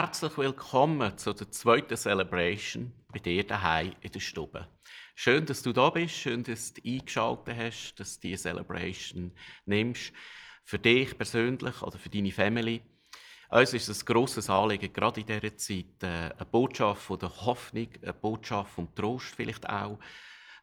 herzlich willkommen zu der zweiten Celebration bei dir daheim in der Stube. Schön, dass du da bist, schön, dass du eingeschaltet hast, dass du diese Celebration nimmst. Für dich persönlich oder für deine Family. Uns ist es ein grosses Anliegen, gerade in dieser Zeit, äh, eine Botschaft von der Hoffnung, eine Botschaft vom Trost vielleicht auch,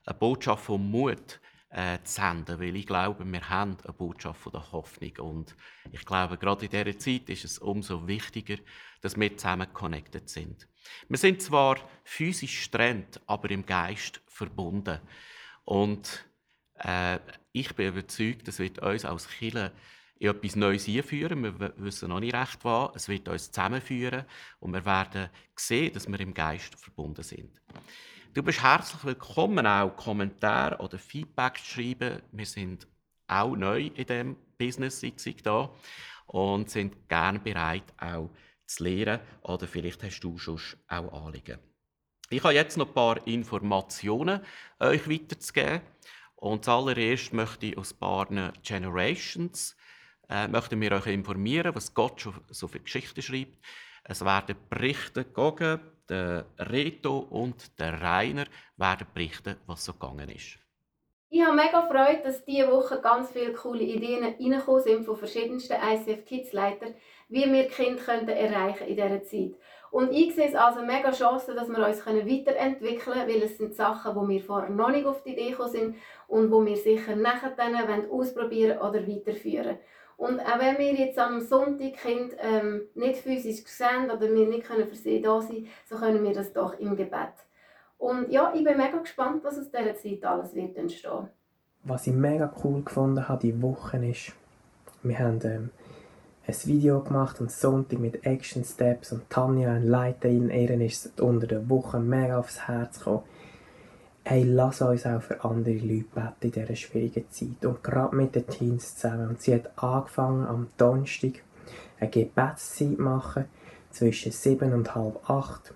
eine Botschaft vom Mut äh, zu senden, weil ich glaube, wir haben eine Botschaft von der Hoffnung und ich glaube, gerade in dieser Zeit ist es umso wichtiger, dass wir zusammen connected sind. Wir sind zwar physisch getrennt, aber im Geist verbunden und äh, ich bin überzeugt, das wird uns als Kirche in etwas Neues einführen. Wir wissen noch nicht recht, was. Es wird uns zusammenführen und wir werden sehen, dass wir im Geist verbunden sind. Du bist herzlich willkommen, auch Kommentare oder Feedback zu schreiben. Wir sind auch neu in diesem Business sitzung da und sind gerne bereit, auch zu lernen. Oder vielleicht hast du schon auch Anliegen. Ich habe jetzt noch ein paar Informationen euch weiterzugeben. Und zuallererst möchte ich aus ein paar Generations äh, möchten wir euch informieren, was Gott schon so für Geschichten schreibt. Es werden Berichte gegeben, der Reto und der Rainer werden berichten, was so gegangen ist. Ich habe mega Freude, dass diese Woche ganz viele coole Ideen reingekommen sind von verschiedensten ICF Kids Leitern, wie wir Kinder könnten erreichen in dieser Zeit. Und ich sehe es also mega Chance, dass wir uns weiterentwickeln können, weil es sind Sachen, wo wir vorher noch nicht auf die Idee gekommen sind und wo wir sicher nachher dann ausprobieren oder weiterführen und auch wenn wir jetzt am Sonntag Kind ähm, nicht physisch sehen oder wir nicht können für sie da sein so können wir das doch im Gebet. Und ja, ich bin mega gespannt, was aus dieser Zeit alles wird entstehen. Was ich mega cool gefunden habe die Woche ist, wir haben ähm, ein Video gemacht am Sonntag mit Action Steps und Tanja, ein Leiterin, ihr ist unter der Woche mega aufs Herz gekommen hey, lass uns auch für andere Leute beten in dieser schwierigen Zeit. Und gerade mit den Teens zusammen. Und sie hat angefangen am Donnerstag eine Gebetszeit machen, zwischen sieben und halb acht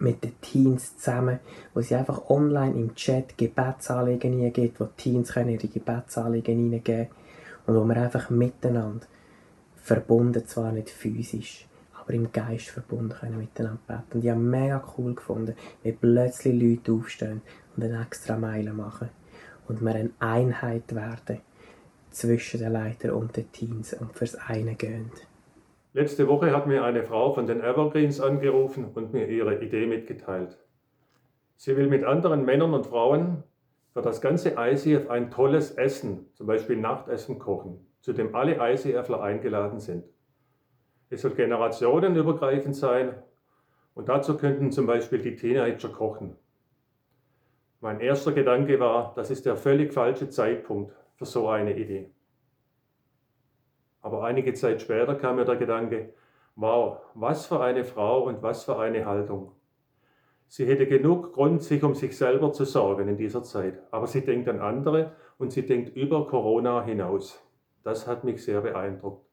mit den Teens zusammen, wo sie einfach online im Chat Gebetsanliegen eingeht, wo die Teens können ihre Gebetsanliegen hineingeben und wo wir einfach miteinander verbunden, zwar nicht physisch, aber im Geist verbunden können miteinander beten. Und ich habe mega cool gefunden, wie plötzlich Leute aufstehen und eine extra Meile machen und wir eine Einheit werden zwischen den Leitern und den Teams und fürs eine gehen. Letzte Woche hat mir eine Frau von den Evergreens angerufen und mir ihre Idee mitgeteilt. Sie will mit anderen Männern und Frauen für das ganze ICF ein tolles Essen, zum Beispiel Nachtessen kochen, zu dem alle ICFler eingeladen sind. Es soll generationenübergreifend sein und dazu könnten zum Beispiel die Teenager kochen. Mein erster Gedanke war, das ist der völlig falsche Zeitpunkt für so eine Idee. Aber einige Zeit später kam mir der Gedanke, wow, was für eine Frau und was für eine Haltung. Sie hätte genug Grund, sich um sich selber zu sorgen in dieser Zeit, aber sie denkt an andere und sie denkt über Corona hinaus. Das hat mich sehr beeindruckt.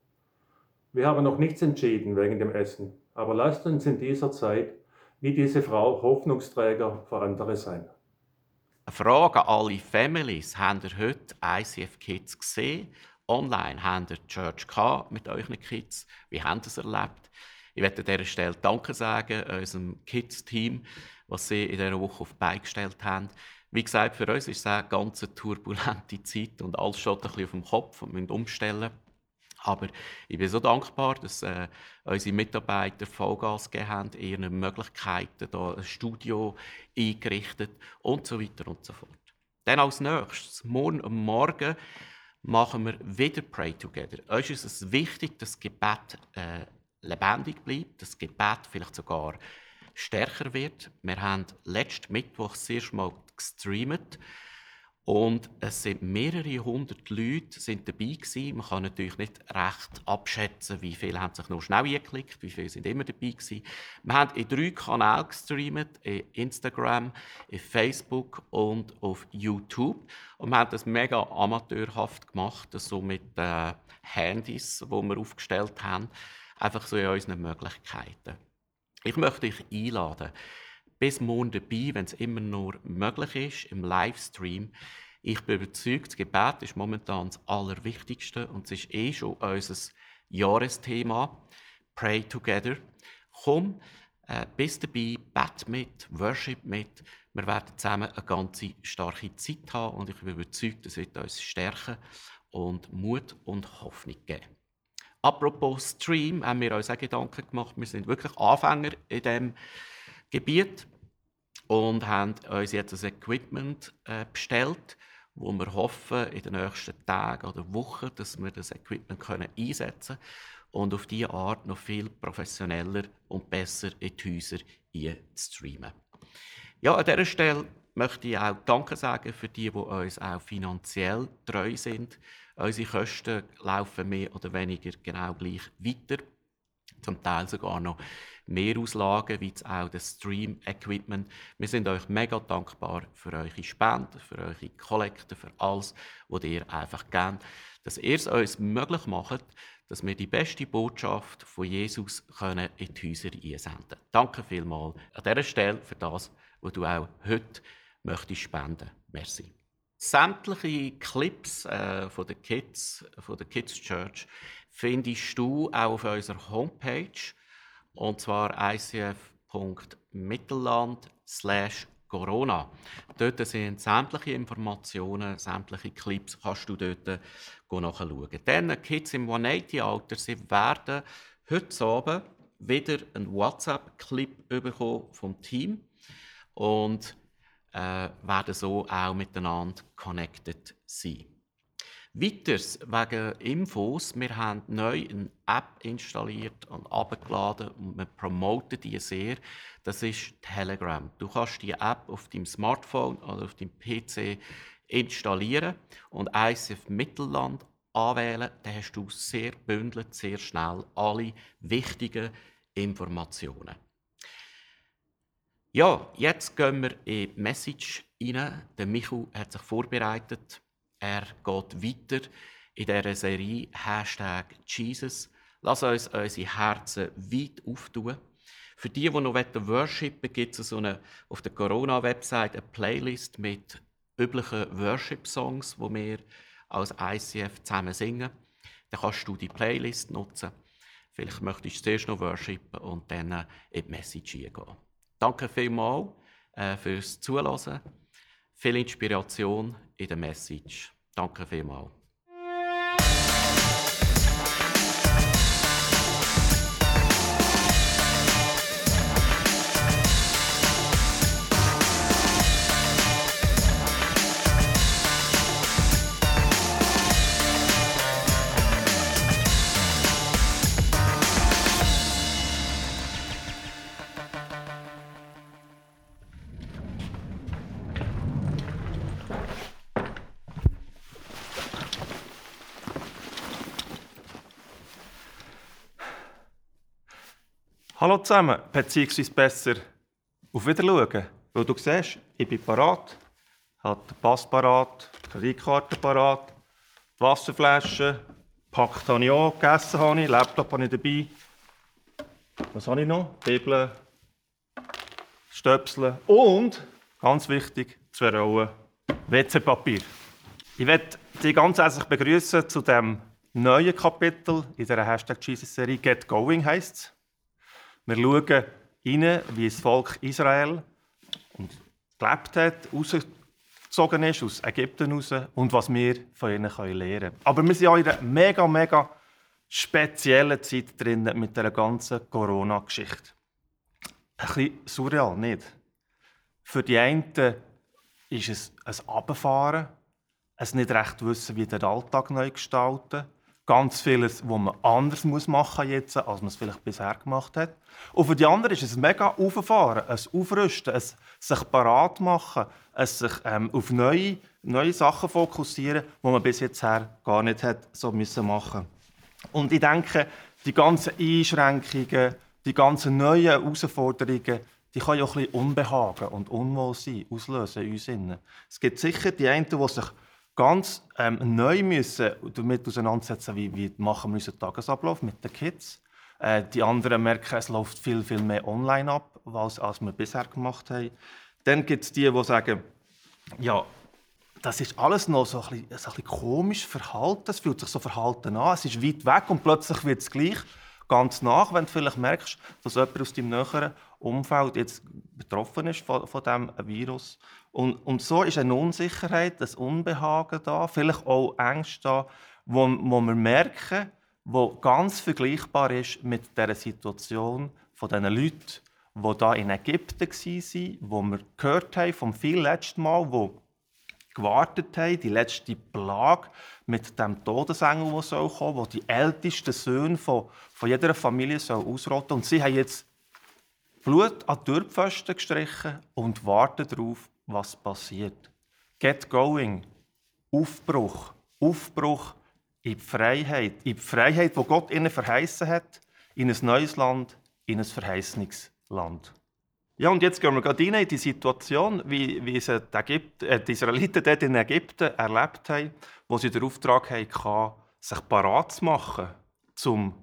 Wir haben noch nichts entschieden wegen dem Essen, aber lasst uns in dieser Zeit wie diese Frau Hoffnungsträger für andere sein. Eine Frage an alle Families. Habt ihr heute ICF Kids gesehen? Online habt ihr Church mit euren Kids? Wie habt ihr es erlebt? Ich werde an dieser Stelle Danke sagen unserem Kids-Team, was sie in dieser Woche auf die Beine gestellt haben. Wie gesagt, für uns ist es eine ganz turbulente Zeit und alles steht ein bisschen auf dem Kopf und müssen umstellen. Aber ich bin so dankbar, dass äh, unsere Mitarbeiter Vollgas gegeben haben, ihren Möglichkeiten, da ein Studio eingerichtet und so weiter und so fort. Dann als nächstes, morgen am Morgen, machen wir wieder Pray Together. Uns ist es wichtig, dass das Gebet äh, lebendig bleibt, dass das Gebet vielleicht sogar stärker wird. Wir haben letzten Mittwoch das Mal gestreamt und es sind mehrere hundert Leute sind dabei gewesen. Man kann natürlich nicht recht abschätzen, wie viele haben sich noch schnell geklickt, wie viele sind immer dabei gewesen. Wir haben in drei Kanälen gestreamt, in Instagram, in Facebook und auf YouTube. Und wir haben das mega amateurhaft gemacht, so mit den Handys, die wir aufgestellt haben, einfach so in unseren Möglichkeiten. Ich möchte euch einladen, bis morgen dabei, wenn es immer nur möglich ist, im Livestream. Ich bin überzeugt, das Gebet ist momentan das Allerwichtigste und es ist eh schon unser Jahresthema. Pray Together. Komm, äh, bist dabei, bet mit, worship mit. Wir werden zusammen eine ganze starke Zeit haben und ich bin überzeugt, das wird uns stärken und Mut und Hoffnung geben. Apropos Stream, haben wir uns auch Gedanken gemacht. Wir sind wirklich Anfänger in diesem Gebiet und haben uns jetzt ein Equipment äh, bestellt, wo wir hoffen, in den nächsten Tagen oder Wochen, dass wir das Equipment können einsetzen und auf diese Art noch viel professioneller und besser in die Häuser streamen. Ja, an dieser Stelle möchte ich auch Danke sagen für die, die uns auch finanziell treu sind. Unsere Kosten laufen mehr oder weniger genau gleich weiter. Zum Teil sogar noch mehr Auslagen, wie auch das Stream-Equipment. Wir sind euch mega dankbar für eure Spenden, für eure Kollekte, für alles, was ihr einfach gebt, dass ihr es uns möglich macht, dass wir die beste Botschaft von Jesus können in die Häuser einsenden können. Danke vielmals an dieser Stelle für das, was du auch heute möchtest spenden. Merci. Sämtliche Clips äh, von den Kids, von der Kids Church, findest du auch auf unserer Homepage und zwar icf.mittelland Corona. Dort sind sämtliche Informationen, sämtliche Clips, kannst du dort nachschauen. Dann Kids im 180-Alter, sie werden heute Abend wieder einen WhatsApp-Clip bekommen vom Team und äh, werden so auch miteinander connected sein. Weiters wegen Infos, wir haben neu eine App installiert und abgeladen und wir promoten die sehr. Das ist Telegram. Du kannst die App auf deinem Smartphone oder auf deinem PC installieren und ICF Mittelland anwählen. Dann hast du sehr bündelt, sehr schnell alle wichtigen Informationen. Ja, jetzt gehen wir in die Message rein. Der Michu hat sich vorbereitet. Er geht weiter in dieser Serie Hashtag Jesus. Lass uns unsere Herzen weit auftun. Für die, die noch worshipen gibt es so eine, auf der Corona-Website eine Playlist mit üblichen Worship-Songs, die wir als ICF zusammen singen. Dann kannst du die Playlist nutzen. Vielleicht möchtest du zuerst noch worshipen und dann in die Message gehen. Danke vielmals äh, fürs Zuhören. Viel Inspiration in der Message. Danke vielmals. Zusammen, beziehungsweise besser auf Wiederschauen. Weil du siehst, ich bin parat, habe den Pass parat, die Kreditkarte parat, die Wasserflasche, packt habe ich auch, gegessen habe ich, Laptop habe ich dabei. Was habe ich noch? Bibel, Stöpsel und, ganz wichtig, zwei Rollen WC-Papier. Ich möchte dich ganz herzlich begrüßen zu dem neuen Kapitel in der Hashtag Jesus-Serie Get Going heisst es. Wir schauen rein, wie das Volk Israel gelebt hat, rausgezogen ist aus Ägypten raus und was wir von ihnen lernen können. Aber wir sind auch in einer mega, mega speziellen Zeit drin mit der ganzen Corona-Geschichte. Ein bisschen surreal, nicht? Für die einen ist es ein Abfahren, ein nicht recht wissen, wie der Alltag neu gestalten ganz vieles, was man anders muss machen jetzt, als man es vielleicht bisher gemacht hat. Und für die anderen ist es mega Auffahren, ein Aufrüsten, ein sich parat machen, ein sich ähm, auf neue, neue Sachen fokussieren, die man bis jetzt gar nicht hat so müssen machen. Und ich denke, die ganzen Einschränkungen, die ganzen neuen Herausforderungen, die können auch ein bisschen Unbehagen und Unwohlsein auslösen in uns. Es gibt sicher die einen, die sich ganz ähm, neu müssen damit auseinandersetzen, wie, wie machen wir unseren Tagesablauf mit den Kids. Äh, die anderen merken, es läuft viel, viel mehr online ab, als, als wir bisher gemacht haben. Dann gibt es die, die sagen, ja, das ist alles noch so ein bisschen, so ein bisschen komisch verhalten. Es fühlt sich so verhalten an. Es ist weit weg und plötzlich wird es gleich ganz nach, wenn du vielleicht merkst, dass jemand aus deinem näheren Umfeld jetzt betroffen ist von, von diesem Virus. Und, und so ist eine Unsicherheit, ein Unbehagen da, vielleicht auch Ängste da, wo, wo wir merken, wo ganz vergleichbar ist mit der Situation von diesen Leuten, die da in Ägypten waren, wo wir gehört haben vom viel letzten Mal, wo gewartet haben, die letzte Plage mit dem Todesengel, der soll wo die ältesten Söhne von, von jeder Familie ausrotten. Und sie haben jetzt Blut an die Türpfosten gestrichen und warten darauf, was passiert. Get going. Aufbruch. Aufbruch in die Freiheit. In die Freiheit, die Gott ihnen verheißen hat, in ein neues Land, in ein Verheißungsland. Ja, und jetzt gehen wir gerade in die Situation, wie, wie sie die, Ägypten, äh, die Israeliten dort in Ägypten erlebt haben, wo sie den Auftrag hatten, sich parat zu machen, um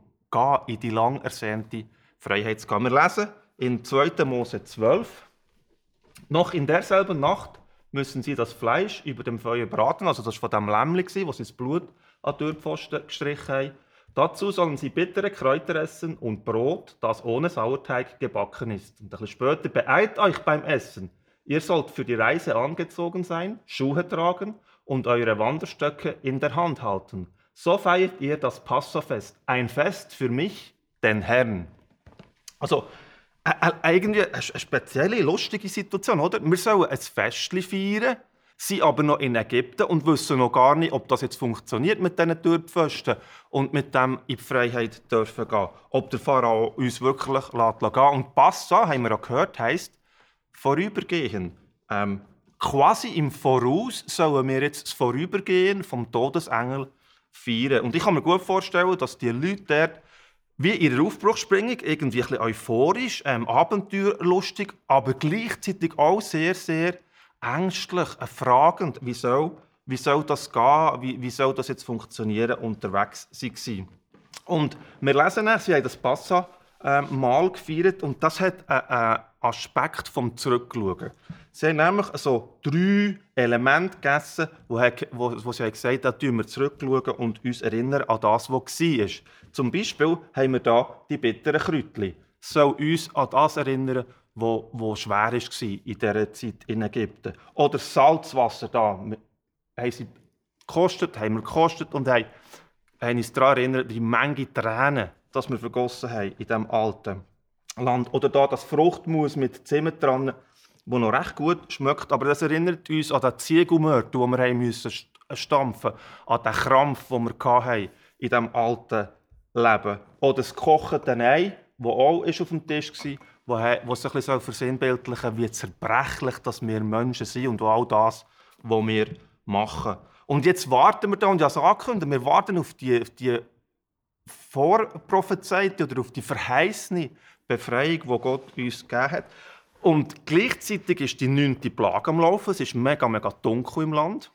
in die lang ersehnte Freiheit zu gehen. Wir lesen in 2. Mose 12, noch in derselben Nacht müssen sie das Fleisch über dem Feuer braten, also das war von dem Lämmli, wo sie das Blut an die Türpfosten gestrichen haben. Dazu sollen sie bittere Kräuter essen und Brot, das ohne Sauerteig gebacken ist. Und ein bisschen später beeilt euch beim Essen. Ihr sollt für die Reise angezogen sein, Schuhe tragen und eure Wanderstöcke in der Hand halten. So feiert ihr das Passafest, ein Fest für mich, den Herrn. Also, eigentlich eine spezielle, lustige Situation, oder? Wir sollen ein Fest feiern, sind aber noch in Ägypten und wissen noch gar nicht, ob das jetzt funktioniert mit diesen Türpfosten und mit dem in die Freiheit dürfen gehen. Ob der Pharao uns wirklich lässt. Und Passa, haben wir auch gehört, heisst vorübergehen. Ähm, quasi im Voraus sollen wir jetzt das Vorübergehen vom Todesengel feiern. Und ich kann mir gut vorstellen, dass die Leute dort wie in der Aufbruchsspringung, irgendwie ein bisschen euphorisch, ähm, abenteuerlustig, aber gleichzeitig auch sehr, sehr ängstlich, äh, fragend, wie soll, wie soll das gehen, wie, wie soll das jetzt funktionieren, unterwegs sein. Und wir lesen es, sie haben das Passa äh, mal gefeiert und das hat einen Aspekt vom Zurückschauen. Sie haben nämlich so drei Elemente gegessen, wo, wo, wo sie gesagt haben, da wir zurückschauen und uns erinnern an das, was war. Zum Beispiel haben wir hier die bitteren Kräutchen. Es soll uns an das erinnern, wo, wo schwer war in dieser Zeit in Ägypten. Oder Salzwasser da. Haben sie gekostet, haben wir gekostet und haben, haben uns daran erinnert, die Menge Tränen, die wir vergossen haben in diesem alten Land. Oder da das Fruchtmus mit Zimt dran, wo noch recht gut schmeckt, aber das erinnert uns an den Ziegelmörd, den wir haben müssen stampfen, an den Krampf, den wir hatten in diesem alten Leben. Oder das gekochte Ei, das auch auf dem Tisch war, wo, wo sich ein bisschen versinnbildlichen wie zerbrechlich dass wir Menschen sind und all das, was wir machen. Und jetzt warten wir da, und ja, so angekündigt, wir warten auf die, auf die vorprophezeite oder auf die verheißene Befreiung, die Gott uns gegeben hat. Und gleichzeitig ist die neunte Plage am Laufen. Es ist mega, mega dunkel im Land.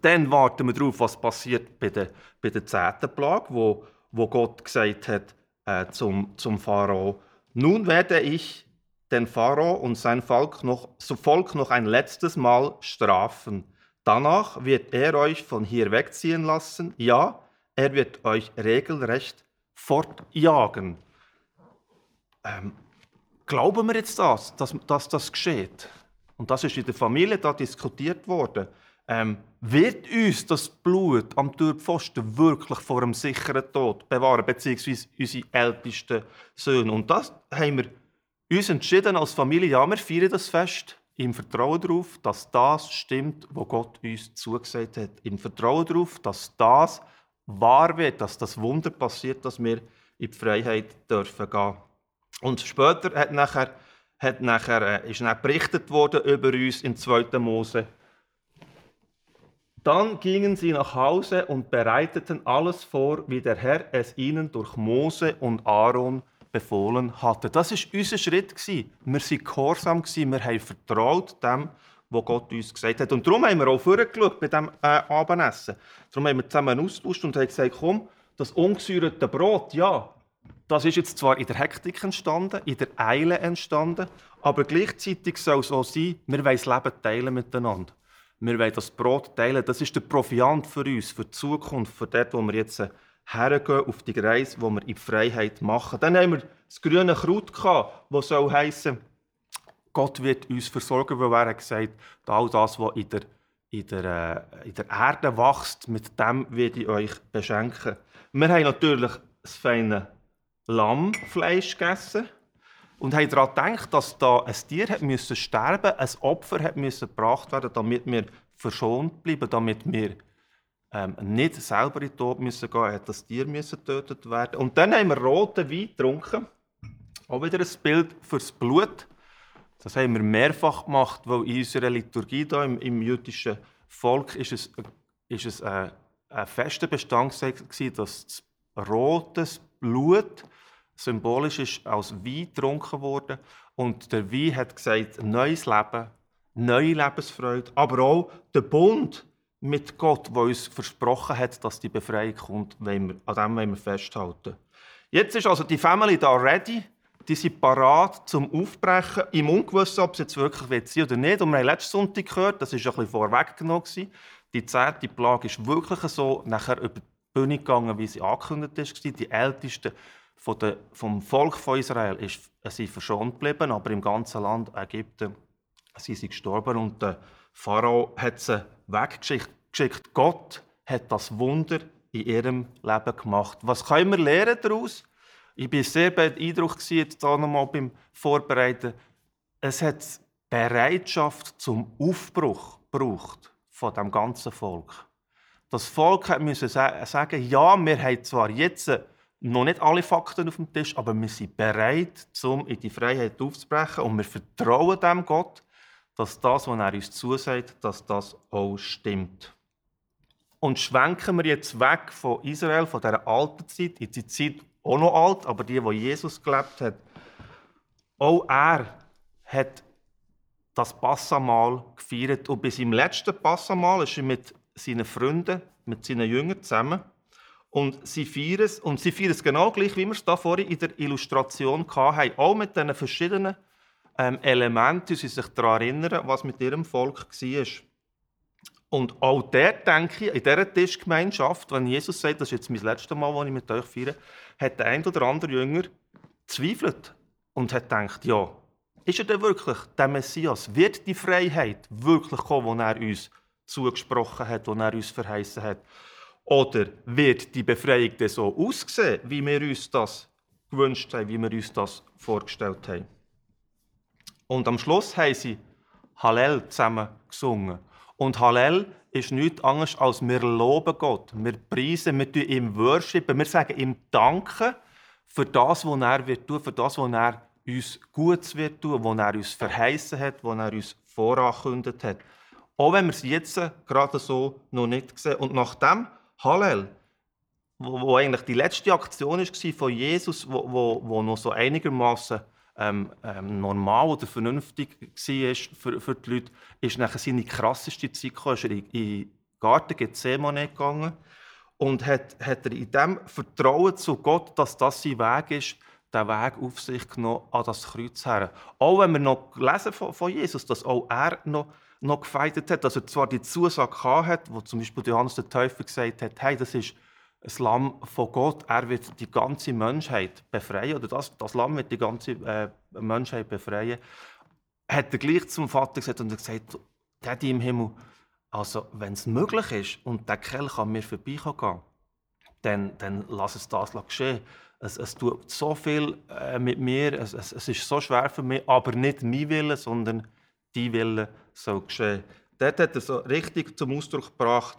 Dann warten wir darauf, was passiert bei der, bei der zehnten Plage, wo, wo Gott gesagt hat äh, zum, zum Pharao, nun werde ich den Pharao und sein Volk noch, Volk noch ein letztes Mal strafen. Danach wird er euch von hier wegziehen lassen. Ja, er wird euch regelrecht fortjagen. Ähm, glauben wir jetzt das, dass, dass, das geschieht? Und das ist in der Familie da diskutiert worden. Ähm, wird uns das Blut am Türpfosten wirklich vor einem sicheren Tod bewahren, beziehungsweise unsere ältesten Söhne? Und das haben wir uns entschieden als Familie, ja, wir feiern das Fest im Vertrauen darauf, dass das stimmt, was Gott uns zugesagt hat. Im Vertrauen darauf, dass das wahr wird, dass das Wunder passiert, dass wir in die Freiheit dürfen gehen. Und später hat nachher, hat nachher, äh, ist dann berichtet worden über uns in 2. Mose dann gingen sie nach Hause und bereiteten alles vor, wie der Herr es ihnen durch Mose und Aaron befohlen hatte. Das ist unser Schritt Wir waren gehorsam wir haben vertraut dem, was Gott uns gesagt hat. Und darum haben wir auch vorgeschaut bei dem äh, Abendessen. Darum haben wir zusammen austauscht und haben gesagt, komm, das ungesäuerte Brot, ja, das ist jetzt zwar in der Hektik entstanden, in der Eile entstanden, aber gleichzeitig soll es so sein, wir wollen das Leben teilen miteinander. Wir wollen das Brot teilen. Das ist der Proviant für uns, für die Zukunft, für dort, wo wir jetzt hergehen auf die Reise, die wir in Freiheit machen. Dann haben wir das grüne Kraut gehabt, das soll heissen, Gott wird uns versorgen, weil er hat gesagt, all das, was in der, in der, äh, in der Erde wächst, mit dem werde ich euch beschenken. Wir haben natürlich das feine Lammfleisch gegessen und haben daran gedacht, dass da ein Tier hat müssen sterben, ein Opfer hat müssen gebracht werden, damit wir verschont bleiben, damit wir ähm, nicht selber in den Tod müssen gehen, hat das Tier müssen getötet werden. Und dann haben wir roten Wein getrunken, auch wieder ein Bild fürs Blut. Das haben wir mehrfach gemacht, weil in unserer Liturgie da im, im jüdischen Volk ist es, ist es ein, ein fester gewesen, dass das rotes Blut symbolisch ist als Wein getrunken wurde und der Wein hat gesagt neues Leben, neue Lebensfreude, aber auch der Bund mit Gott, der uns versprochen hat, dass die Befreiung kommt, wir, an dem wollen wir festhalten. Jetzt ist also die Family da ready die sind parat zum Aufbrechen, im Ungewissen, ob es jetzt wirklich sein oder nicht. Und wir haben letzten Sonntag gehört, das war ein bisschen vorweggenommen, die zehnte Plage ist wirklich so nachher über die Bühne gegangen, wie sie angekündigt war. Die Ältesten von der, vom Volk von Israel ist, sind verschont geblieben, aber im ganzen Land Ägypten sind sie gestorben. Und der Pharao hat sie weggeschickt. Gott hat das Wunder in ihrem Leben gemacht. Was können wir lernen daraus? Ich war sehr beeindruckt jetzt hier nochmal beim Vorbereiten. Es hat Bereitschaft zum Aufbruch gebraucht von dem ganzen Volk. Das Volk musste sagen, ja, wir haben zwar jetzt noch nicht alle Fakten auf dem Tisch, aber wir sind bereit, um in die Freiheit aufzubrechen und wir vertrauen dem Gott, dass das, was er uns zusagt, dass das auch stimmt. Und schwenken wir jetzt weg von Israel, von dieser alten Zeit, in die Zeit auch noch alt, aber die, wo Jesus gelebt hat, auch er hat das Passamal gefeiert. Und bei seinem letzten Passamal ist er mit seinen Freunden, mit seinen Jüngern zusammen. Und sie feiern es, und sie feiern es genau gleich, wie wir es da vorhin in der Illustration hatten. Auch mit diesen verschiedenen ähm, Elementen, die sie sich daran erinnern, was mit ihrem Volk war. Und auch der, denke ich, in dieser Tischgemeinschaft, wenn Jesus sagt, das ist jetzt mein letztes Mal, das ich mit euch feiere, hat der ein oder andere Jünger zweifelt und hat gedacht, ja, ist er denn wirklich der Messias? Wird die Freiheit wirklich kommen, die er uns zugesprochen hat, die er uns verheißen hat? Oder wird die Befreiung denn so aussehen, wie wir uns das gewünscht haben, wie wir uns das vorgestellt haben? Und am Schluss haben sie Hallel zusammen gesungen. Und Hallel ist nichts anderes als wir loben Gott. Wir preisen, wir tun ihm worshipen, wir sagen ihm Danke für das, was er wird tun, für das, was er uns Gutes wird tun, was er uns verheißen hat, was er uns vorangekündigt hat. Auch wenn wir es jetzt gerade so noch nicht sehen. Und nach dem Hallel, wo, wo eigentlich die letzte Aktion war von Jesus, wo, wo, wo noch so einigermaßen ähm, ähm, normal oder vernünftig war für, für die Leute, ist nachher seine krasseste Zeit gekommen. Ist er in, den Garten Gethsemane gegangen und hat, hat er in dem Vertrauen zu Gott, dass das sein Weg ist, den Weg auf sich genommen an das Kreuz her. Auch wenn wir noch lesen von, von Jesus, dass auch er noch, noch gefeitet hat, dass er zwar die Zusage hat, wo zum Beispiel Johannes der Täufer gesagt hat, hey, das ist das Lamm von Gott, er wird die ganze Menschheit befreien, oder das, das Lamm wird die ganze äh, Menschheit befreien, hat er gleich zum Vater gesagt und gesagt, Daddy im Himmel, also wenn es möglich ist und der Kerl kann mir vorbeigehen, dann, dann lass es das geschehen. Es, es tut so viel äh, mit mir, es, es, es, ist so schwer für mich, aber nicht mein Wille, sondern die Wille soll geschehen. Dort hat er so richtig zum Ausdruck gebracht,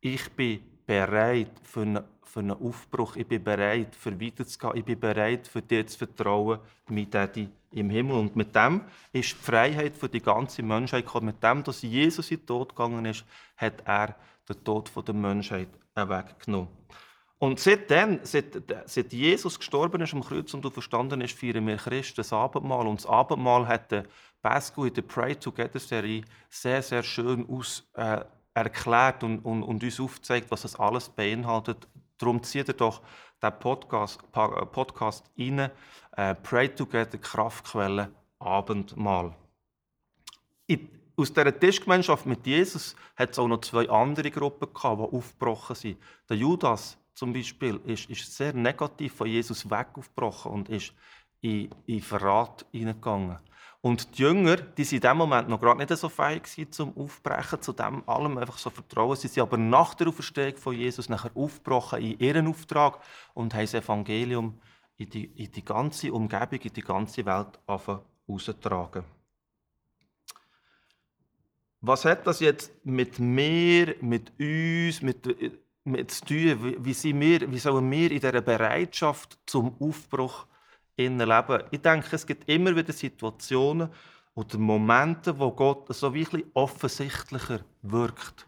ich bin bereit für einen, für einen Aufbruch. Ich bin bereit, für weiterzugehen. Ich bin bereit, für dir zu vertrauen, mein Daddy im Himmel. Und mit dem ist die Freiheit für die ganze Menschheit gekommen. Mit dem, dass Jesus in den Tod gegangen ist, hat er den Tod der Menschheit weggenommen. Und seitdem, seit, seit Jesus gestorben ist am Kreuz und du verstanden ist, feiern wir Christen das Abendmahl. Und das Abendmahl hat Pascal in der Pray Together Serie sehr, sehr schön aus, äh, erklärt und, und, und uns aufzeigt, was das alles beinhaltet. Darum zieht er doch den Podcast, äh, Podcast rein. Äh, Pray Together, Kraftquelle, Abendmahl. In, aus dieser Tischgemeinschaft mit Jesus hat es auch noch zwei andere Gruppen gehabt, die aufgebrochen sind. Der Judas zum Beispiel ist, ist sehr negativ von Jesus weg aufgebrochen und ist in, in Verrat hineingegangen. Und die Jünger, die sind in dem Moment noch gerade nicht so fähig gewesen, zum Aufbrechen, zu dem allem einfach so vertrauen. Sie sind aber nach der Auferstehung von Jesus nachher aufgebrochen in ihren Auftrag und haben das Evangelium in die, in die ganze Umgebung, in die ganze Welt herausgetragen. Was hat das jetzt mit mir, mit uns, mit, mit zu tun? Wie, wie, sind wir, wie sollen wir in dieser Bereitschaft zum Aufbruch leben? Ich denke, es gibt immer wieder Situationen oder Momente, wo Gott so wirklich offensichtlicher wirkt.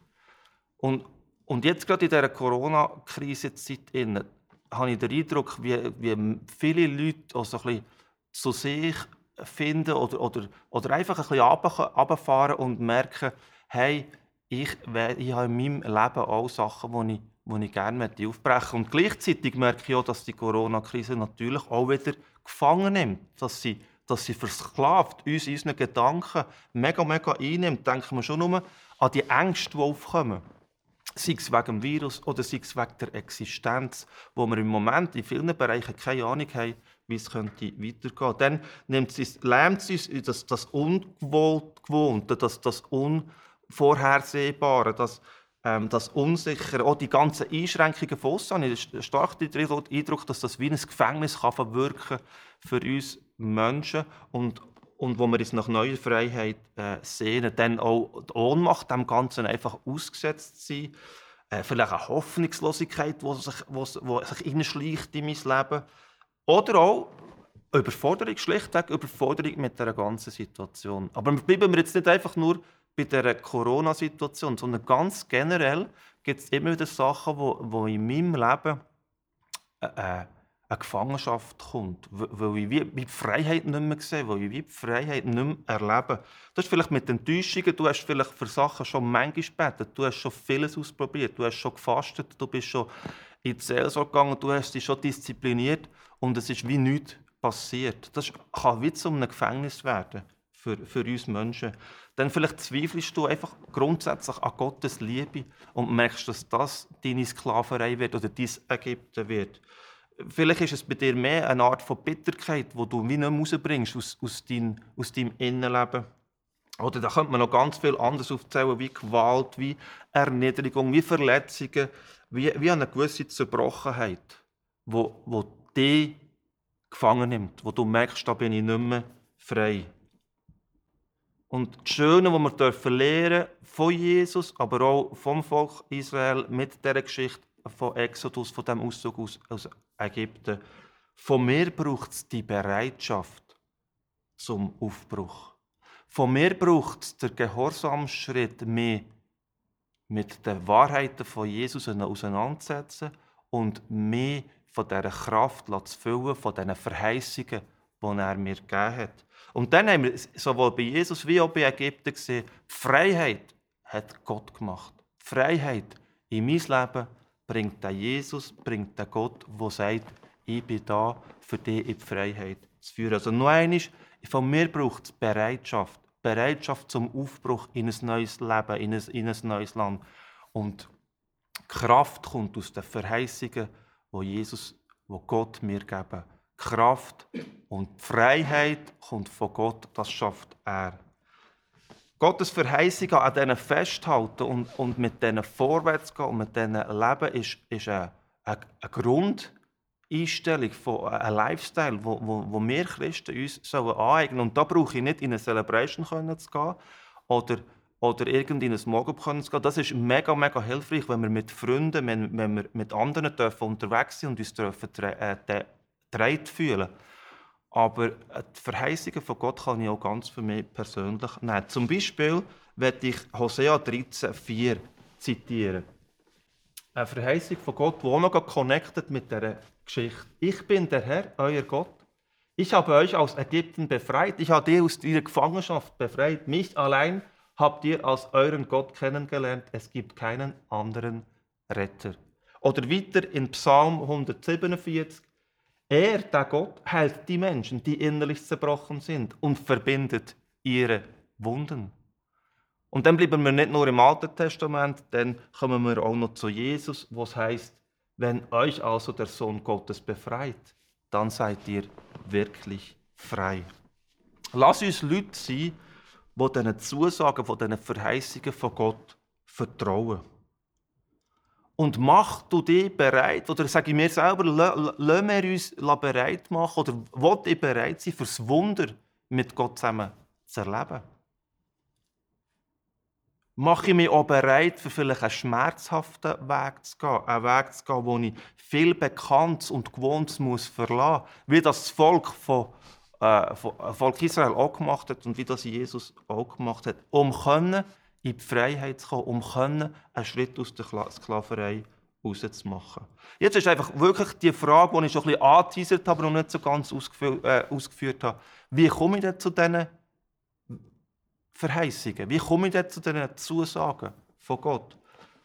Und, und jetzt gerade in dieser Corona-Krise-Zeit habe ich den Eindruck, wie, wie viele Leute so zu sich finden oder, oder, oder einfach ein bisschen runterfahren und merken, hey, ich, ich habe in meinem Leben auch Sachen, die ich, die ich gerne aufbrechen möchte. Und gleichzeitig merke ich auch, dass die Corona-Krise natürlich auch wieder gefangen nimmt, dass sie, dass sie versklavt, uns unseren Gedanken mega, mega einnimmt. Denken wir schon nur an die Ängste, die aufkommen. Sei es wegen dem Virus oder sei es wegen der Existenz, wo wir im Moment in vielen Bereichen keine Ahnung haben, wie es könnte weitergehen. Dann nimmt es, lähmt es uns das, das Ungewohnte, das, das Unvorhersehbare, das, ähm, das Unsichere, auch die ganzen Einschränkungen von. Ich habe stark den Eindruck, dass das wie ein Gefängnis kann verwirken für uns Menschen und und wo wir uns nach neuer Freiheit äh, sehen, dann auch die Ohnmacht dem Ganzen einfach ausgesetzt sein, äh, vielleicht eine Hoffnungslosigkeit, die sich, wo sich in mein Leben oder auch Überforderung, schlichtweg Überforderung mit der ganzen Situation. Aber bleiben wir jetzt nicht einfach nur bei der Corona-Situation, sondern ganz generell gibt es immer wieder Sachen, wo, wo in meinem Leben äh, äh eine Gefangenschaft kommt, weil ich wie die Freiheit nicht mehr sehe, weil ich wie die Freiheit nicht mehr erlebe. Das ist vielleicht mit Enttäuschungen, du hast vielleicht für Sachen schon manchmal gebetet, du hast schon vieles ausprobiert, du hast schon gefastet, du bist schon in die Seelsorge gegangen, du hast dich schon diszipliniert. Und es ist wie nichts passiert. Das kann wie zu einem Gefängnis werden für, für uns Menschen. Dann vielleicht zweifelst du einfach grundsätzlich an Gottes Liebe und merkst, dass das deine Sklaverei wird oder dein Ägypten wird. Vielleicht ist es bei dir mehr eine Art von Bitterkeit, die du wie nicht rausbringst aus, aus, dein, aus deinem Innenleben. Oder da könnte man noch ganz viel anderes aufzählen, wie Gewalt, wie Erniedrigung, wie Verletzungen, wie, wie eine gewisse Zerbrochenheit, wo, wo dich gefangen nimmt, wo du merkst, da bin ich nicht mehr frei. Und das Schöne, was wir dürfen lernen von Jesus, aber auch vom Volk Israel mit dieser Geschichte von Exodus, von dem Auszug aus, aus Ägypten, von mir braucht es die Bereitschaft zum Aufbruch. Von mir braucht es den Gehorsamschritt, mich mit den Wahrheiten von Jesus auseinanderzusetzen und mich von dieser Kraft zu füllen, von diesen Verheißungen, die er mir gegeben hat. Und dann haben wir sowohl bei Jesus wie auch bei Ägypten gesehen, Freiheit hat Gott gemacht. Freiheit in mein Leben bringt der Jesus, bringt der Gott, der sagt, ich bin da, für dich in die Freiheit zu führen. Also noch einmal, von mir braucht es Bereitschaft. Bereitschaft zum Aufbruch in ein neues Leben, in ein, in ein neues Land. Und Kraft kommt aus den Verheißungen, wo Jesus, wo Gott mir geben. Kraft und Freiheit kommt von Gott, das schafft er. Gottes Verheißungen an denen festhalten und, und mit denen vorwärts gehen und mit denen leben, ist, ist eine, eine, eine Grundeinstellung, von, ein Lifestyle, wo, wo, wo wir Christen uns sollen aneignen Und da brauche ich nicht in eine Celebration zu gehen oder, oder irgendwie in ein Smogop zu gehen. Das ist mega, mega hilfreich, wenn wir mit Freunden, wenn, wenn wir mit anderen dürfen unterwegs sind und uns dürfen äh, fühlen aber äh, die Verheißungen von Gott kann ich auch ganz für mich persönlich nehmen. Zum Beispiel werde ich Hosea 13,4 zitieren. Eine Verheißung von Gott, die auch noch connected mit dieser Geschichte. Ich bin der Herr, euer Gott. Ich habe euch aus Ägypten befreit. Ich habe dich aus ihrer Gefangenschaft befreit. Mich allein habt ihr als euren Gott kennengelernt. Es gibt keinen anderen Retter. Oder weiter in Psalm 147. Er, der Gott, heilt die Menschen, die innerlich zerbrochen sind und verbindet ihre Wunden. Und dann bleiben wir nicht nur im Alten Testament, dann kommen wir auch noch zu Jesus, was heißt, Wenn euch also der Sohn Gottes befreit, dann seid ihr wirklich frei. Lass uns Leute sein, die diesen Zusagen, von diesen Verheißungen von Gott vertrauen. Und mach du dich bereit, oder sage ich mir selber, lass wir uns bereit machen, oder will ich bereit sein, fürs Wunder mit Gott zusammen zu erleben? Mache ich mich auch bereit, für vielleicht einen schmerzhaften Weg zu gehen, einen Weg zu gehen, wo ich viel Bekanntes und Gewohntes muss verlassen muss, wie das Volk von äh, Volk Israel auch gemacht hat und wie das Jesus auch gemacht hat, um können in die Freiheit zu kommen, um einen Schritt aus der Sklaverei rauszumachen. Jetzt ist einfach wirklich die Frage, die ich schon ein bisschen angeteasert habe, aber noch nicht so ganz ausgeführt, äh, ausgeführt habe. Wie komme ich denn zu diesen Verheißungen? Wie komme ich denn zu diesen Zusagen von Gott?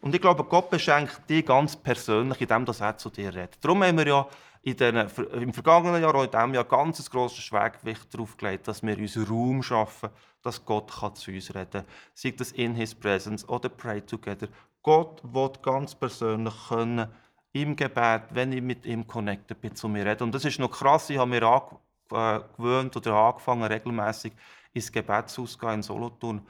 Und ich glaube, Gott beschenkt dich ganz persönlich, indem er zu dir redet. Darum haben wir ja in den, im vergangenen Jahr, auch in diesem Jahr, ganz ein grosses Schwergewicht darauf gelegt, dass wir uns Raum schaffen, dass Gott kann zu uns reden kann. Sei das in His Presence oder Pray Together. Gott will ganz persönlich können, im Gebet, wenn ich mit ihm connected bin, zu mir reden. Und das ist noch krass, ich habe mir angewöhnt oder angefangen, regelmäßig ins Gebetshaus zu gehen in Solothurn.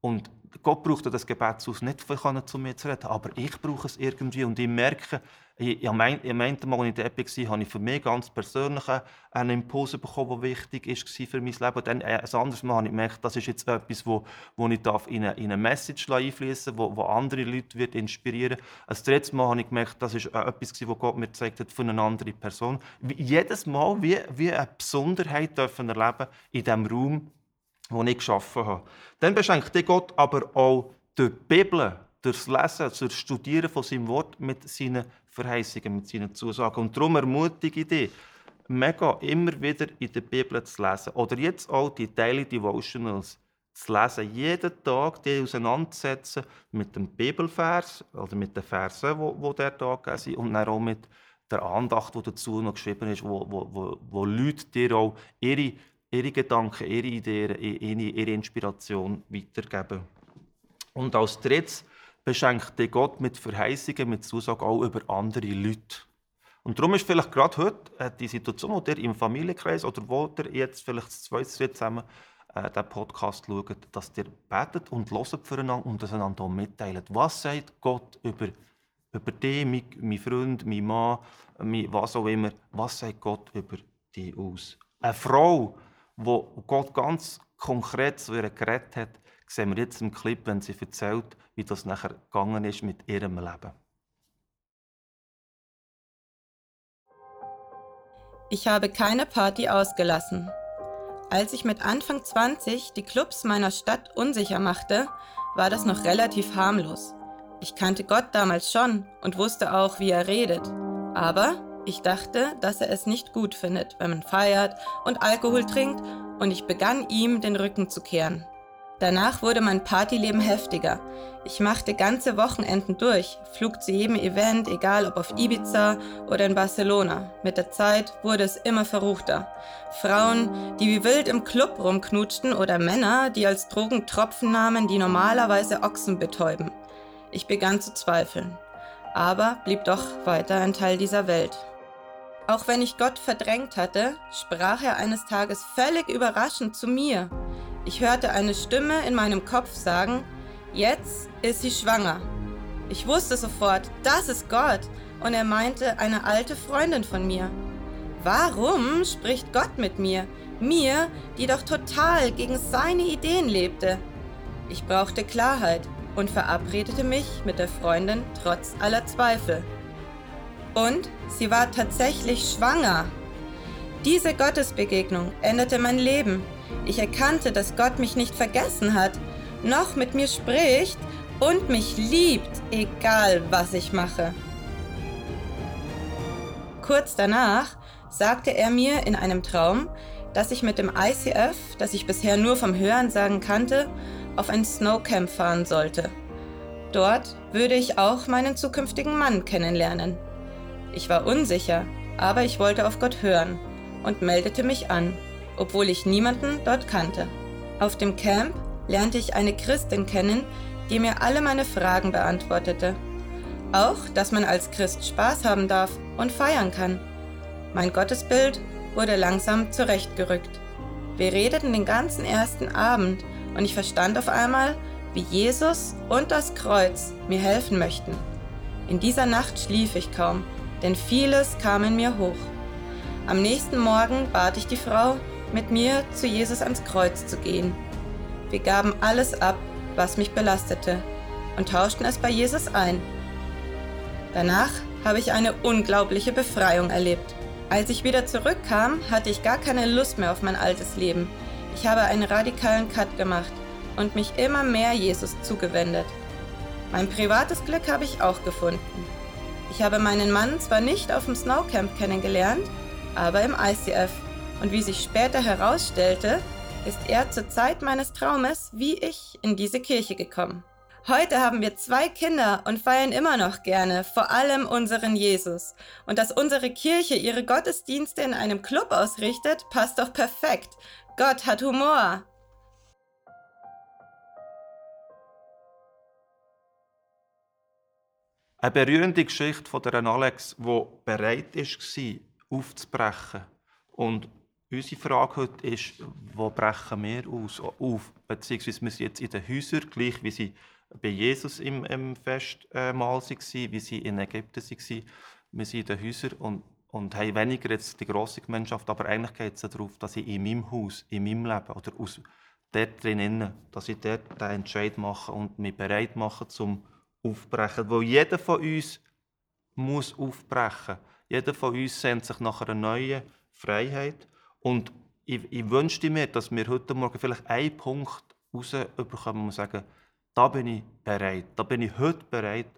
Und Gott braucht das Gebetshaus nicht, um zu mir zu reden, aber ich brauche es irgendwie. Und ich merke, ich, am einen Mal, als ich dort war, habe ich für mich ganz persönlich einen Impuls bekommen, der wichtig war für mein Leben. Dann äh, ein anderes Mal habe ich gemerkt, das ist jetzt etwas, wo, wo ich darf in, eine, in eine Message einfließen darf, wo, wo andere Leute wird inspirieren wird. Ein drittes Mal habe ich gemerkt, das ist etwas, was Gott mir gezeigt hat von einer anderen Person. Jedes Mal wie, wie eine Besonderheit dürfen erleben in diesem Raum, den ich geschaffen habe. Dann beschenkt Gott aber auch die Bibel, durch das Lesen, durch das Studieren von seinem Wort mit seinen Verheißungen, mit seinen Zusagen. Und darum ermutige ich dich, mega immer wieder in der Bibel zu lesen. Oder jetzt auch die Daily Devotionals zu lesen. Jeden Tag die auseinandersetzen mit dem Bibelvers oder mit den Versen, wo, wo der Tag sind und dann auch mit der Andacht, die dazu noch geschrieben ist, wo, wo, wo, wo Leute dir auch ihre, ihre Gedanken, ihre Ideen, ihre Inspiration weitergeben. Und als drittes beschenkt dich Gott mit Verheißungen, mit Zusagen auch über andere Leute. Und darum ist vielleicht gerade heute äh, die Situation, wo ihr im Familienkreis oder wo ihr jetzt vielleicht das zweite zusammen äh, den Podcast schaut, dass ihr betet und hört füreinander und das einander mitteilt. Was sagt Gott über, über dich, mein, mein Freund, mein Mann, mein, was auch immer, was sagt Gott über dich aus? Eine Frau, wo Gott ganz konkret zu ihr geredet hat, sehen wir jetzt im Clip, wenn sie erzählt, wie das nachher gegangen ist mit ihrem Leben. Ich habe keine Party ausgelassen. Als ich mit Anfang 20 die Clubs meiner Stadt unsicher machte, war das noch relativ harmlos. Ich kannte Gott damals schon und wusste auch, wie er redet. Aber ich dachte, dass er es nicht gut findet, wenn man feiert und Alkohol trinkt, und ich begann ihm den Rücken zu kehren. Danach wurde mein Partyleben heftiger. Ich machte ganze Wochenenden durch, flog zu jedem Event, egal ob auf Ibiza oder in Barcelona. Mit der Zeit wurde es immer verruchter. Frauen, die wie wild im Club rumknutschten oder Männer, die als Drogen Tropfen nahmen, die normalerweise Ochsen betäuben. Ich begann zu zweifeln, aber blieb doch weiter ein Teil dieser Welt. Auch wenn ich Gott verdrängt hatte, sprach er eines Tages völlig überraschend zu mir. Ich hörte eine Stimme in meinem Kopf sagen, jetzt ist sie schwanger. Ich wusste sofort, das ist Gott und er meinte eine alte Freundin von mir. Warum spricht Gott mit mir? Mir, die doch total gegen seine Ideen lebte. Ich brauchte Klarheit und verabredete mich mit der Freundin trotz aller Zweifel. Und sie war tatsächlich schwanger. Diese Gottesbegegnung änderte mein Leben. Ich erkannte, dass Gott mich nicht vergessen hat, noch mit mir spricht und mich liebt, egal was ich mache. Kurz danach sagte er mir in einem Traum, dass ich mit dem ICF, das ich bisher nur vom Hörensagen kannte, auf ein Snowcamp fahren sollte. Dort würde ich auch meinen zukünftigen Mann kennenlernen. Ich war unsicher, aber ich wollte auf Gott hören und meldete mich an obwohl ich niemanden dort kannte. Auf dem Camp lernte ich eine Christin kennen, die mir alle meine Fragen beantwortete. Auch, dass man als Christ Spaß haben darf und feiern kann. Mein Gottesbild wurde langsam zurechtgerückt. Wir redeten den ganzen ersten Abend und ich verstand auf einmal, wie Jesus und das Kreuz mir helfen möchten. In dieser Nacht schlief ich kaum, denn vieles kam in mir hoch. Am nächsten Morgen bat ich die Frau, mit mir zu Jesus ans Kreuz zu gehen. Wir gaben alles ab, was mich belastete, und tauschten es bei Jesus ein. Danach habe ich eine unglaubliche Befreiung erlebt. Als ich wieder zurückkam, hatte ich gar keine Lust mehr auf mein altes Leben. Ich habe einen radikalen Cut gemacht und mich immer mehr Jesus zugewendet. Mein privates Glück habe ich auch gefunden. Ich habe meinen Mann zwar nicht auf dem Snowcamp kennengelernt, aber im ICF. Und wie sich später herausstellte, ist er zur Zeit meines Traumes wie ich in diese Kirche gekommen. Heute haben wir zwei Kinder und feiern immer noch gerne, vor allem unseren Jesus. Und dass unsere Kirche ihre Gottesdienste in einem Club ausrichtet, passt doch perfekt. Gott hat Humor. Eine berührende Geschichte von der Alex, die bereit war, aufzubrechen. Und unsere Frage heute ist, wo brechen wir aus, auf? Beziehungsweise wir sind jetzt in den Häusern, gleich wie sie bei Jesus im, im Festmahl waren, wie sie in Ägypten waren. Wir sind in den Häusern und, und haben weniger jetzt die grosse Gemeinschaft, aber eigentlich geht es darauf, dass ich in meinem Haus, in meinem Leben oder aus dort drinnen, dass ich dort den Entscheid mache und mich bereit mache zum Aufbrechen. Weil jeder von uns muss aufbrechen. Jeder von uns sehnt sich nach einer neuen Freiheit. Und ich, ich wünschte mir, dass wir heute Morgen vielleicht einen Punkt rausbekommen und sagen, da bin ich bereit. Da bin ich heute bereit,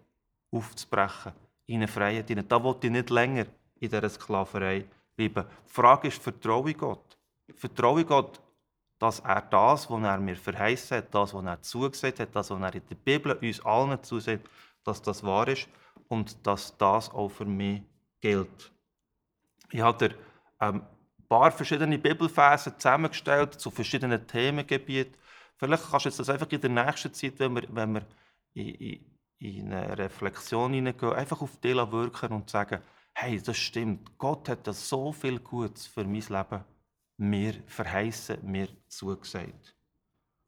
aufzubrechen. In eine Freiheit hinein. Da will ich nicht länger in dieser Sklaverei bleiben. Die Frage ist, vertraue ich Gott? Vertraue ich Gott, dass er das, was er mir verheißen hat, das, was er zugesagt hat, das, was er in der Bibel uns allen zusagt, dass das wahr ist und dass das auch für mich gilt. Ich habe ähm, paar verschiedene Bibelverse zusammengestellt zu verschiedenen Themengebieten. Vielleicht kannst du das einfach in der nächsten Zeit, wenn wir, wenn wir in, in, in eine Reflexion hineingehen, einfach auf dich wirken und sagen, hey, das stimmt, Gott hat so viel Gutes für mein Leben mir verheißen, mir zugesagt.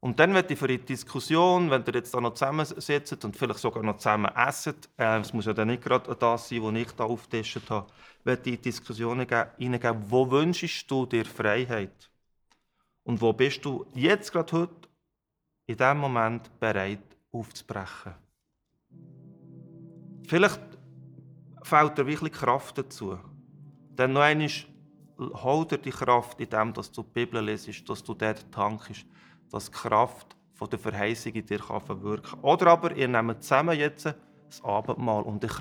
Und dann wird ich für die Diskussion, wenn ihr jetzt da noch zusammensitzt und vielleicht sogar noch zusammen esset, äh, es muss ja dann nicht gerade das sein, was ich da aufgetischt habe, wird die Diskussion hineingeben, wo wünschst du dir Freiheit? Und wo bist du jetzt gerade heute in diesem Moment bereit aufzubrechen? Vielleicht fehlt dir wirklich Kraft dazu. Dann noch einmal hol dir die Kraft in dem, dass du die Bibel lesest, dass du dort tankst, dass die Kraft der Verheißung in dir kann verwirken Oder aber ihr nehmt zusammen jetzt das Abendmahl und ich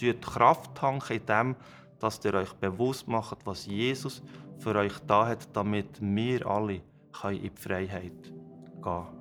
die Kraft tanken in dem, dass ihr euch bewusst macht, was Jesus für euch da hat, damit wir alle in die Freiheit gehen können.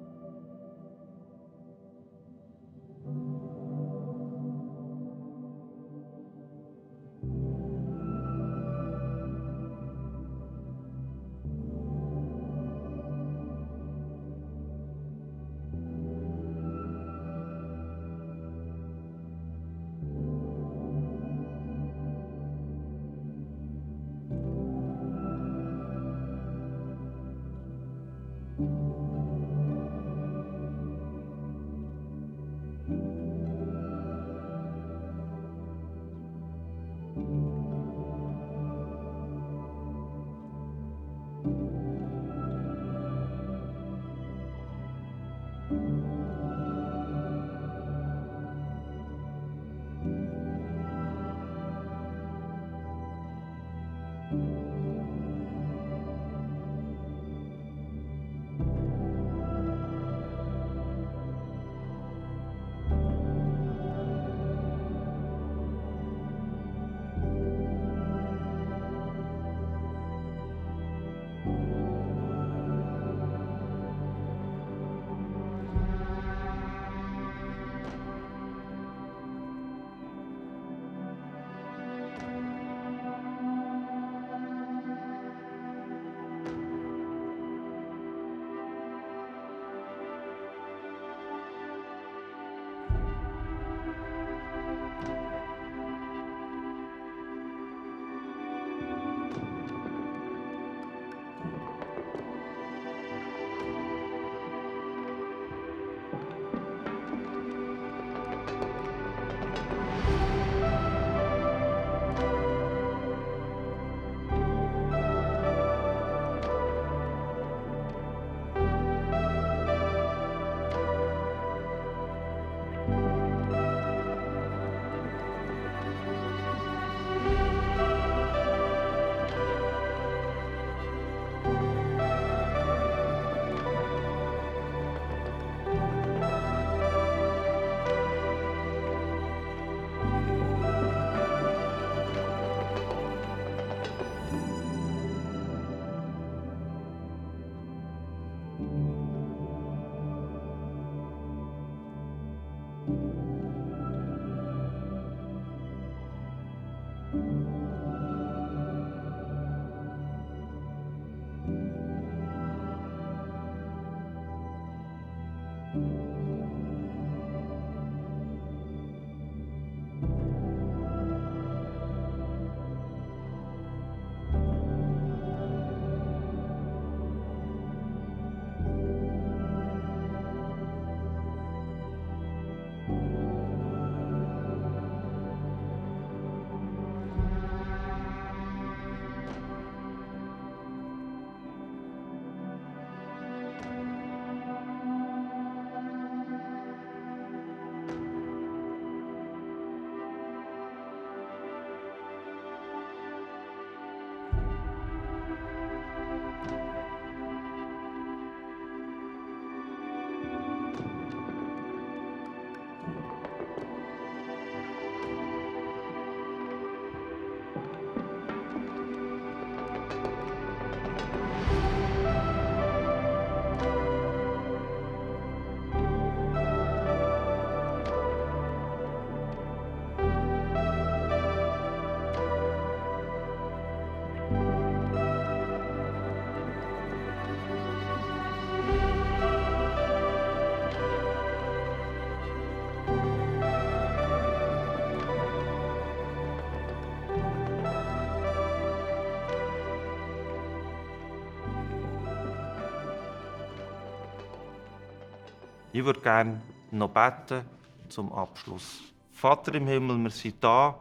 Ich würde gerne noch beten zum Abschluss. Vater im Himmel, wir sind da.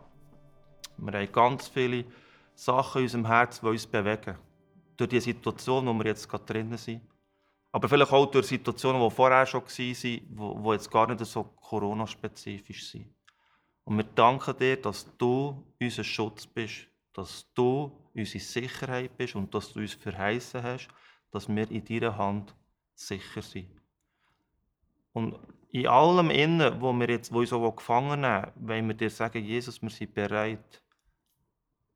Wir haben ganz viele Sachen in unserem Herz, die uns bewegen. Durch die Situation, wo wir jetzt gerade drinnen sind. Aber vielleicht auch durch Situationen, die vorher schon waren, die jetzt gar nicht so Corona-spezifisch sind. Und wir danken dir, dass du unser Schutz bist, dass du unsere Sicherheit bist und dass du uns verheißen hast, dass wir in deiner Hand sicher sind. Und in allem Innen, wo wir jetzt, wo uns gefangen nehmen, wollen wir dir sagen, Jesus, wir sind bereit,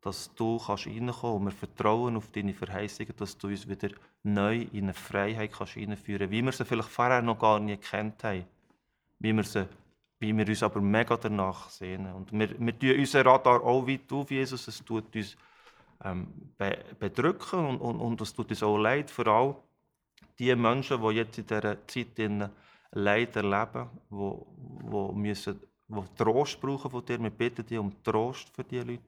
dass du kannst reinkommen. Und wir vertrauen auf deine Verheißungen, dass du uns wieder neu in eine Freiheit kannst reinführen kannst, wie wir sie vielleicht vorher noch gar nicht gekannt haben, wie wir, sie, wie wir uns aber mega danach sehnen. Und wir, wir tun unseren Radar auch weit auf, Jesus, es tut uns ähm, be bedrücken und, und, und es tut uns auch leid, vor allem die Menschen, die jetzt in dieser Zeit in Leid erleben, die, die, müssen, die Trost brauchen von dir. Wir bitten dich um Trost für diese Leute.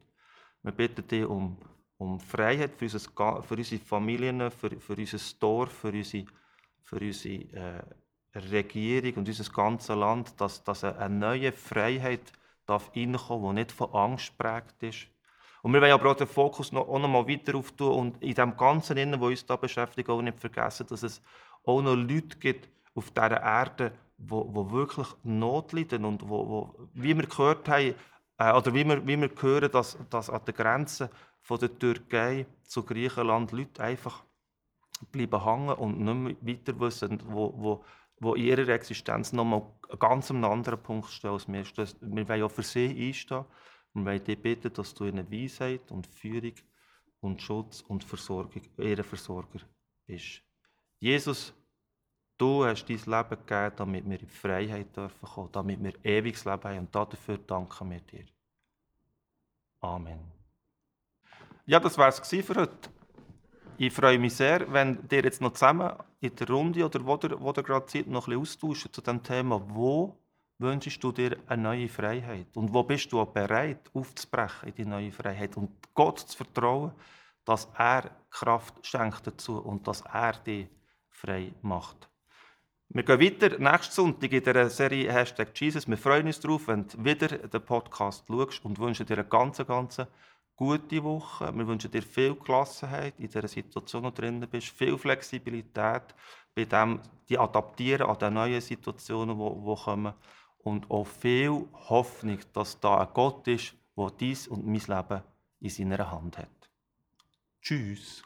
Wir bitten dich um, um Freiheit für, unser, für unsere Familien, für, für unser Dorf, für unsere, für unsere äh, Regierung und unser ganzes Land, dass, dass eine neue Freiheit darf reinkommen, die nicht von Angst geprägt ist. Und wir wollen aber auch den Fokus noch, auch noch mal weiter auftun und in dem Ganzen, was uns da beschäftigt, auch nicht vergessen, dass es auch noch Leute gibt auf dieser Erde, wo, wo wirklich Not leiden und wo, wo, wie wir gehört haben, äh, oder wie wir, wie wir hören, dass, dass an der Grenze von der Türkei zu Griechenland Leute einfach bleiben hängen und nicht mehr weiter wissen, wo, wo, wo in ihrer Existenz noch mal ganz einen anderen Punkt stehen als wir. Wir wollen ja für sie einstehen. Wir wollen dich bitten, dass du ihnen Weisheit und Führung und Schutz und Versorgung, ihre Versorger bist. Jesus, du hast dein Leben gegeben, damit wir in Freiheit dürfen kommen, damit wir ewiges Leben haben. Und dafür danken wir dir. Amen. Ja, das war es für heute. Ich freue mich sehr, wenn ihr jetzt noch zusammen in der Runde oder wo ihr, ihr gerade Zeit noch ein bisschen austauschen zu dem Thema, wo wünschst du dir eine neue Freiheit? Und wo bist du auch bereit, aufzubrechen in die neue Freiheit und Gott zu vertrauen, dass er Kraft schenkt dazu und dass er dich frei macht? Wir gehen weiter nächsten Sonntag in der Serie Hashtag Jesus. Wir freuen uns darauf, wenn du wieder den Podcast schaust und wünschen dir eine ganz, ganz gute Woche. Wir wünschen dir viel Gelassenheit in der Situation, in der du drin bist, viel Flexibilität bei dem, die adaptieren an die neuen Situationen, die kommen und auch viel Hoffnung, dass da ein Gott ist, der dies und mein Leben in seiner Hand hat. Tschüss.